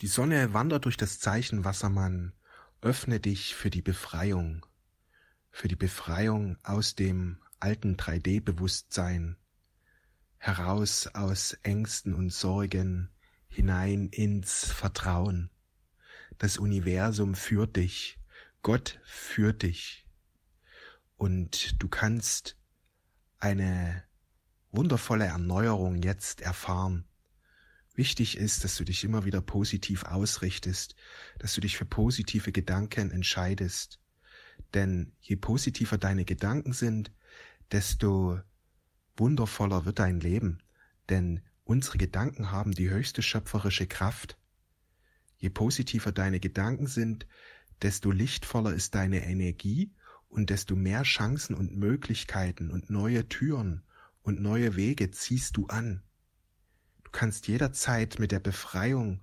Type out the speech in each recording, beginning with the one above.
Die Sonne wandert durch das Zeichen Wassermann. Öffne dich für die Befreiung, für die Befreiung aus dem alten 3D-Bewusstsein, heraus aus Ängsten und Sorgen, hinein ins Vertrauen. Das Universum führt dich, Gott führt dich. Und du kannst eine wundervolle Erneuerung jetzt erfahren. Wichtig ist, dass du dich immer wieder positiv ausrichtest, dass du dich für positive Gedanken entscheidest. Denn je positiver deine Gedanken sind, desto wundervoller wird dein Leben. Denn unsere Gedanken haben die höchste schöpferische Kraft. Je positiver deine Gedanken sind, desto lichtvoller ist deine Energie und desto mehr Chancen und Möglichkeiten und neue Türen und neue Wege ziehst du an. Du kannst jederzeit mit der Befreiung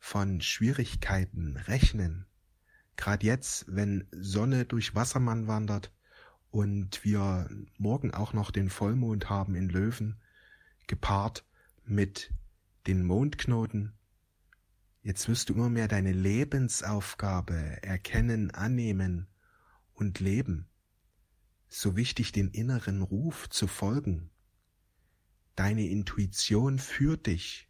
von Schwierigkeiten rechnen. Gerade jetzt, wenn Sonne durch Wassermann wandert und wir morgen auch noch den Vollmond haben in Löwen, gepaart mit den Mondknoten, jetzt wirst du immer mehr deine Lebensaufgabe erkennen, annehmen und leben. So wichtig, den inneren Ruf zu folgen. Deine Intuition führt dich.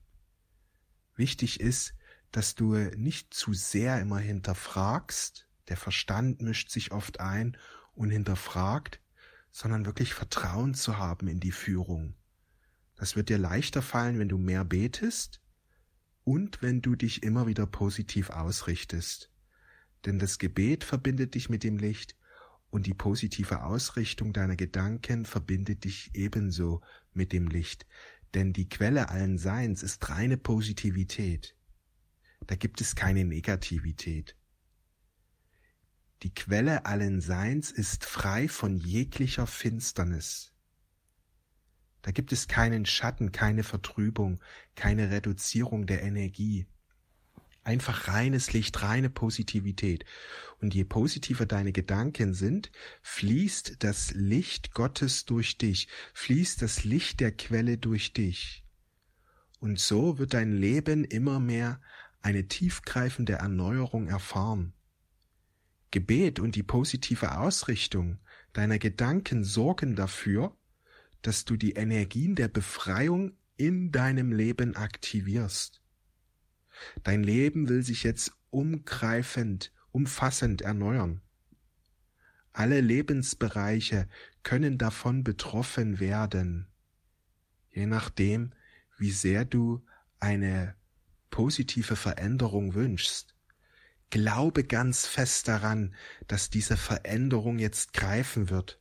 Wichtig ist, dass du nicht zu sehr immer hinterfragst, der Verstand mischt sich oft ein und hinterfragt, sondern wirklich Vertrauen zu haben in die Führung. Das wird dir leichter fallen, wenn du mehr betest und wenn du dich immer wieder positiv ausrichtest. Denn das Gebet verbindet dich mit dem Licht und die positive Ausrichtung deiner Gedanken verbindet dich ebenso mit dem Licht, denn die Quelle allen Seins ist reine Positivität. Da gibt es keine Negativität. Die Quelle allen Seins ist frei von jeglicher Finsternis. Da gibt es keinen Schatten, keine Vertrübung, keine Reduzierung der Energie. Einfach reines Licht, reine Positivität. Und je positiver deine Gedanken sind, fließt das Licht Gottes durch dich, fließt das Licht der Quelle durch dich. Und so wird dein Leben immer mehr eine tiefgreifende Erneuerung erfahren. Gebet und die positive Ausrichtung deiner Gedanken sorgen dafür, dass du die Energien der Befreiung in deinem Leben aktivierst. Dein Leben will sich jetzt umgreifend, umfassend erneuern. Alle Lebensbereiche können davon betroffen werden, je nachdem, wie sehr du eine positive Veränderung wünschst. Glaube ganz fest daran, dass diese Veränderung jetzt greifen wird.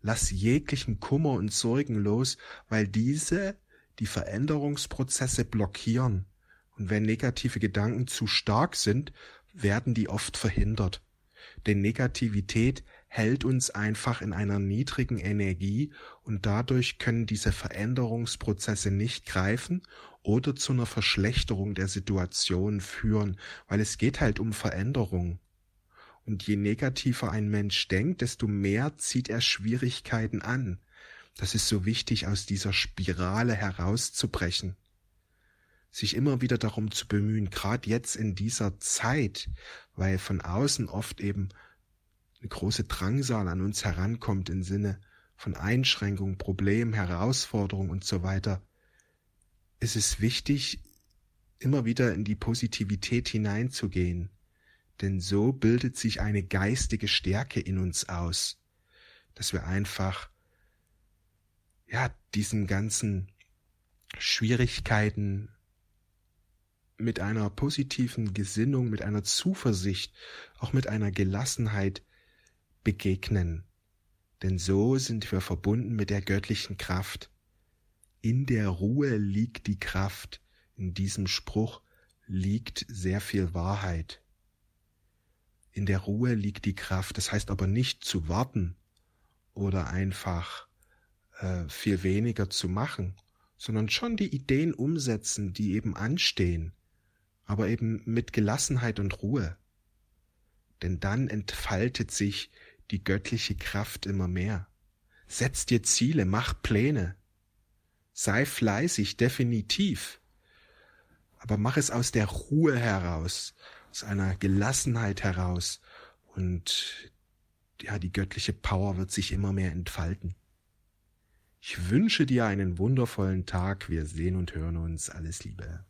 Lass jeglichen Kummer und Sorgen los, weil diese die Veränderungsprozesse blockieren. Und wenn negative Gedanken zu stark sind, werden die oft verhindert. Denn Negativität hält uns einfach in einer niedrigen Energie und dadurch können diese Veränderungsprozesse nicht greifen oder zu einer Verschlechterung der Situation führen, weil es geht halt um Veränderung. Und je negativer ein Mensch denkt, desto mehr zieht er Schwierigkeiten an. Das ist so wichtig, aus dieser Spirale herauszubrechen sich immer wieder darum zu bemühen, gerade jetzt in dieser Zeit, weil von außen oft eben eine große Drangsal an uns herankommt im Sinne von Einschränkung, Problem, Herausforderung und so weiter, ist es wichtig, immer wieder in die Positivität hineinzugehen, denn so bildet sich eine geistige Stärke in uns aus, dass wir einfach ja diesen ganzen Schwierigkeiten, mit einer positiven Gesinnung, mit einer Zuversicht, auch mit einer Gelassenheit begegnen. Denn so sind wir verbunden mit der göttlichen Kraft. In der Ruhe liegt die Kraft. In diesem Spruch liegt sehr viel Wahrheit. In der Ruhe liegt die Kraft. Das heißt aber nicht zu warten oder einfach äh, viel weniger zu machen, sondern schon die Ideen umsetzen, die eben anstehen aber eben mit Gelassenheit und Ruhe. Denn dann entfaltet sich die göttliche Kraft immer mehr. Setz dir Ziele, mach Pläne. Sei fleißig, definitiv. aber mach es aus der Ruhe heraus, aus einer Gelassenheit heraus und ja, die göttliche Power wird sich immer mehr entfalten. Ich wünsche dir einen wundervollen Tag. Wir sehen und hören uns. Alles Liebe.